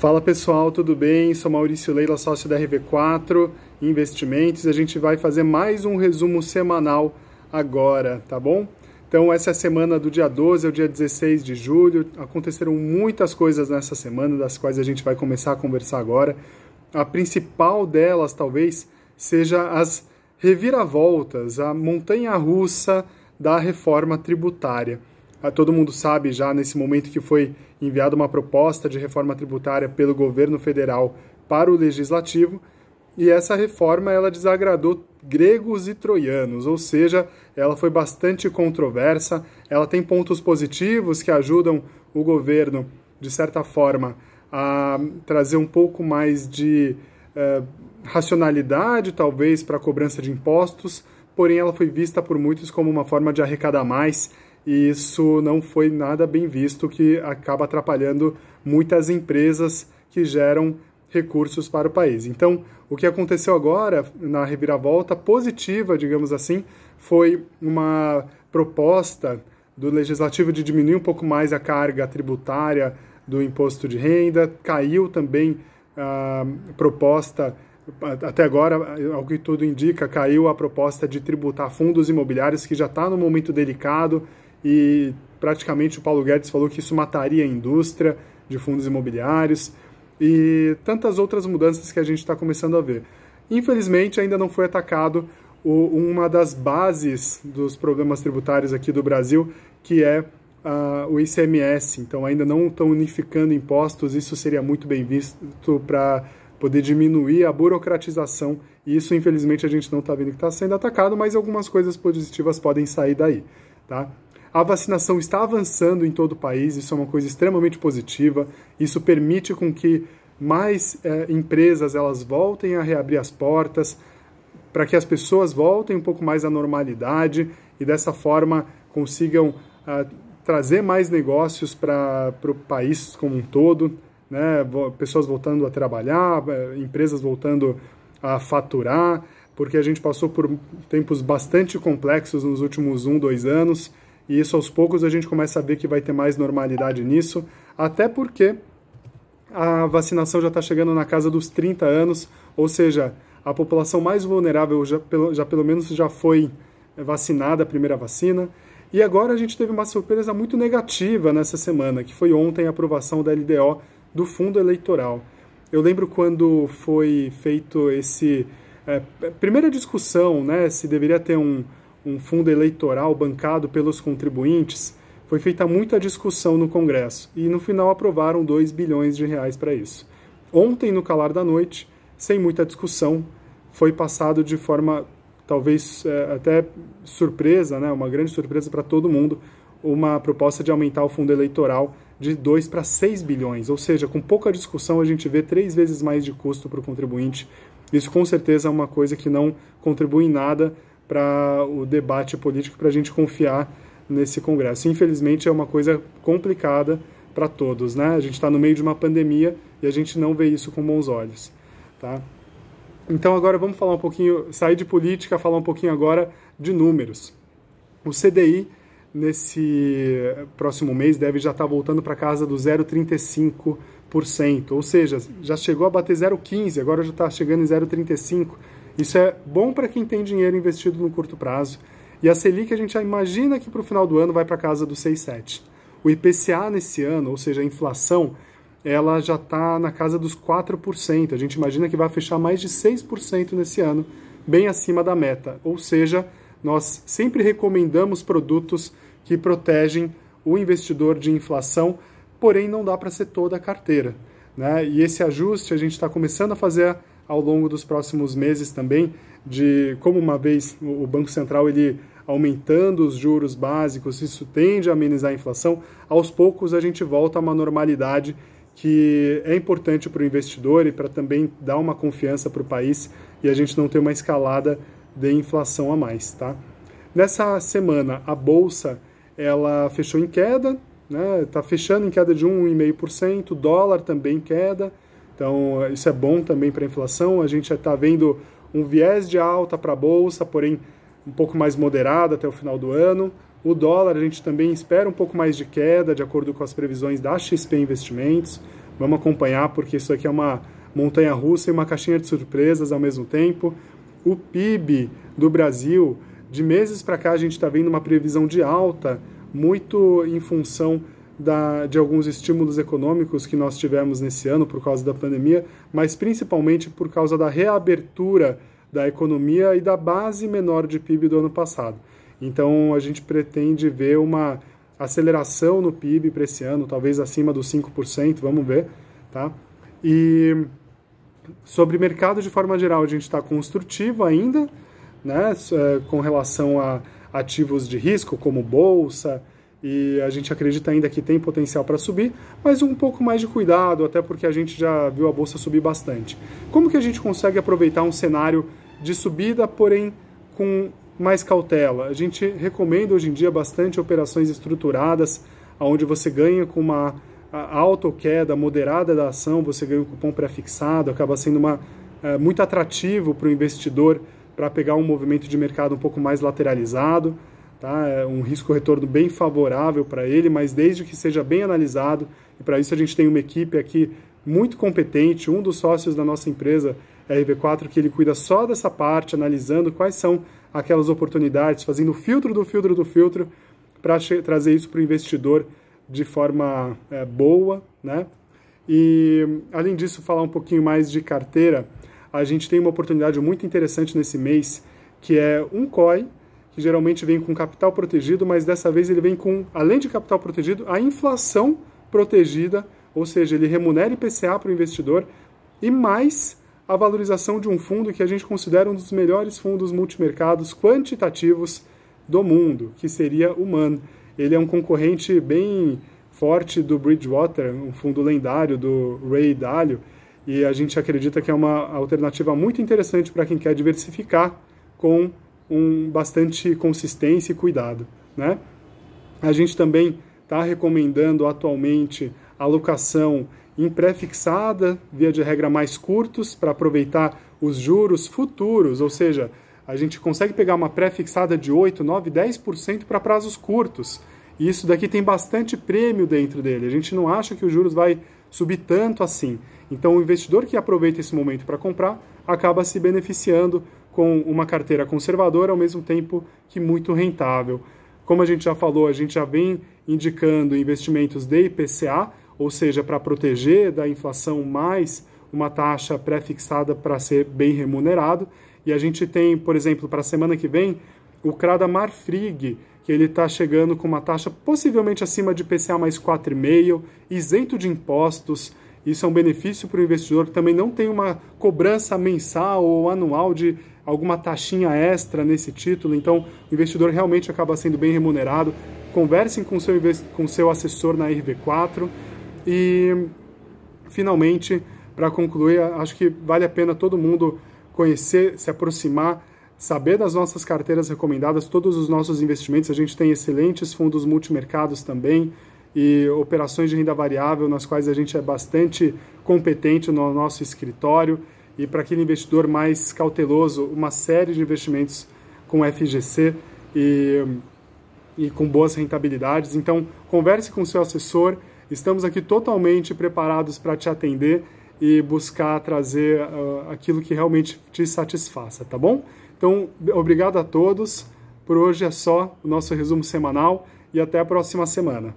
Fala pessoal, tudo bem? Sou Maurício Leila, sócio da RV4 Investimentos. A gente vai fazer mais um resumo semanal agora, tá bom? Então, essa é a semana do dia 12 ao dia 16 de julho. Aconteceram muitas coisas nessa semana, das quais a gente vai começar a conversar agora. A principal delas, talvez, seja as reviravoltas, a montanha russa da reforma tributária. Ah, todo mundo sabe já nesse momento que foi enviada uma proposta de reforma tributária pelo governo federal para o legislativo, e essa reforma ela desagradou gregos e troianos, ou seja, ela foi bastante controversa. Ela tem pontos positivos que ajudam o governo, de certa forma, a trazer um pouco mais de uh, racionalidade, talvez, para a cobrança de impostos, porém ela foi vista por muitos como uma forma de arrecadar mais e isso não foi nada bem visto, que acaba atrapalhando muitas empresas que geram recursos para o país. Então, o que aconteceu agora na reviravolta positiva, digamos assim, foi uma proposta do legislativo de diminuir um pouco mais a carga tributária do imposto de renda, caiu também a proposta até agora, ao que tudo indica, caiu a proposta de tributar fundos imobiliários, que já está no momento delicado e praticamente o Paulo Guedes falou que isso mataria a indústria de fundos imobiliários e tantas outras mudanças que a gente está começando a ver. Infelizmente, ainda não foi atacado o, uma das bases dos problemas tributários aqui do Brasil, que é uh, o ICMS. Então, ainda não estão unificando impostos, isso seria muito bem visto para poder diminuir a burocratização. E isso, infelizmente, a gente não está vendo que está sendo atacado, mas algumas coisas positivas podem sair daí. Tá? A vacinação está avançando em todo o país, isso é uma coisa extremamente positiva. Isso permite com que mais é, empresas elas voltem a reabrir as portas, para que as pessoas voltem um pouco mais à normalidade e dessa forma consigam uh, trazer mais negócios para o país como um todo, né? pessoas voltando a trabalhar, eh, empresas voltando a faturar, porque a gente passou por tempos bastante complexos nos últimos um, dois anos e isso aos poucos a gente começa a ver que vai ter mais normalidade nisso, até porque a vacinação já está chegando na casa dos 30 anos, ou seja, a população mais vulnerável já pelo, já pelo menos já foi vacinada a primeira vacina. E agora a gente teve uma surpresa muito negativa nessa semana, que foi ontem a aprovação da LDO do fundo eleitoral. Eu lembro quando foi feito esse é, primeira discussão, né, se deveria ter um, um fundo eleitoral bancado pelos contribuintes, foi feita muita discussão no Congresso e no final aprovaram 2 bilhões de reais para isso. Ontem, no calar da noite, sem muita discussão, foi passado de forma talvez é, até surpresa, né, uma grande surpresa para todo mundo, uma proposta de aumentar o fundo eleitoral de 2 para 6 bilhões, ou seja, com pouca discussão a gente vê três vezes mais de custo para o contribuinte. Isso com certeza é uma coisa que não contribui em nada para o debate político, para a gente confiar nesse Congresso. Infelizmente é uma coisa complicada para todos, né? A gente está no meio de uma pandemia e a gente não vê isso com bons olhos, tá? Então agora vamos falar um pouquinho, sair de política, falar um pouquinho agora de números. O CDI nesse próximo mês deve já estar tá voltando para casa do 0,35%, ou seja, já chegou a bater 0,15, agora já está chegando em 0,35%. Isso é bom para quem tem dinheiro investido no curto prazo. E a Selic a gente já imagina que para o final do ano vai para casa dos 6,7. O IPCA nesse ano, ou seja, a inflação, ela já está na casa dos 4%. A gente imagina que vai fechar mais de 6% nesse ano, bem acima da meta. Ou seja, nós sempre recomendamos produtos que protegem o investidor de inflação, porém não dá para ser toda a carteira. Né? E esse ajuste a gente está começando a fazer ao longo dos próximos meses também, de como uma vez o Banco Central ele aumentando os juros básicos, isso tende a amenizar a inflação, aos poucos a gente volta a uma normalidade que é importante para o investidor e para também dar uma confiança para o país e a gente não ter uma escalada de inflação a mais, tá? Nessa semana a bolsa ela fechou em queda, né? Tá fechando em queda de 1,5%, o dólar também queda. Então, isso é bom também para a inflação. A gente está vendo um viés de alta para a bolsa, porém um pouco mais moderado até o final do ano. O dólar, a gente também espera um pouco mais de queda, de acordo com as previsões da XP Investimentos, Vamos acompanhar, porque isso aqui é uma montanha russa e uma caixinha de surpresas ao mesmo tempo. O PIB do Brasil, de meses para cá, a gente está vendo uma previsão de alta, muito em função da, de alguns estímulos econômicos que nós tivemos nesse ano por causa da pandemia, mas principalmente por causa da reabertura da economia e da base menor de PIB do ano passado. Então a gente pretende ver uma aceleração no PIB para esse ano, talvez acima dos 5%, vamos ver, tá? E sobre mercado de forma geral, a gente está construtivo ainda, né, é, com relação a ativos de risco como bolsa, e a gente acredita ainda que tem potencial para subir, mas um pouco mais de cuidado, até porque a gente já viu a bolsa subir bastante. Como que a gente consegue aproveitar um cenário de subida, porém com mais cautela. A gente recomenda hoje em dia bastante operações estruturadas, onde você ganha com uma alta ou queda moderada da ação, você ganha um cupom pré-fixado, acaba sendo uma, é, muito atrativo para o investidor para pegar um movimento de mercado um pouco mais lateralizado. Tá? É um risco-retorno bem favorável para ele, mas desde que seja bem analisado. E para isso a gente tem uma equipe aqui muito competente. Um dos sócios da nossa empresa, RV4, que ele cuida só dessa parte, analisando quais são aquelas oportunidades, fazendo o filtro do filtro do filtro para trazer isso para o investidor de forma é, boa, né? E além disso, falar um pouquinho mais de carteira, a gente tem uma oportunidade muito interessante nesse mês, que é um COI, geralmente vem com capital protegido, mas dessa vez ele vem com, além de capital protegido, a inflação protegida, ou seja, ele remunera IPCA para o investidor e mais a valorização de um fundo que a gente considera um dos melhores fundos multimercados quantitativos do mundo, que seria o MAN. Ele é um concorrente bem forte do Bridgewater, um fundo lendário do Ray Dalio, e a gente acredita que é uma alternativa muito interessante para quem quer diversificar com um bastante consistência e cuidado, né? A gente também está recomendando atualmente alocação em pré-fixada, via de regra mais curtos, para aproveitar os juros futuros, ou seja, a gente consegue pegar uma pré-fixada de 8, 9, 10% para prazos curtos. E isso daqui tem bastante prêmio dentro dele. A gente não acha que os juros vai subir tanto assim. Então, o investidor que aproveita esse momento para comprar acaba se beneficiando com uma carteira conservadora, ao mesmo tempo que muito rentável. Como a gente já falou, a gente já vem indicando investimentos de IPCA, ou seja, para proteger da inflação mais uma taxa pré-fixada para ser bem remunerado. E a gente tem, por exemplo, para a semana que vem, o Crada Marfrig, que ele está chegando com uma taxa possivelmente acima de PCA mais 4,5, isento de impostos. Isso é um benefício para o investidor que também não tem uma cobrança mensal ou anual de alguma taxinha extra nesse título. Então, o investidor realmente acaba sendo bem remunerado. Conversem com seu, com seu assessor na RV4 e, finalmente, para concluir, acho que vale a pena todo mundo conhecer, se aproximar, saber das nossas carteiras recomendadas, todos os nossos investimentos. A gente tem excelentes fundos multimercados também e operações de renda variável nas quais a gente é bastante competente no nosso escritório. E para aquele investidor mais cauteloso, uma série de investimentos com FGC e, e com boas rentabilidades. Então, converse com seu assessor Estamos aqui totalmente preparados para te atender e buscar trazer uh, aquilo que realmente te satisfaça, tá bom? Então, obrigado a todos. Por hoje é só o nosso resumo semanal e até a próxima semana.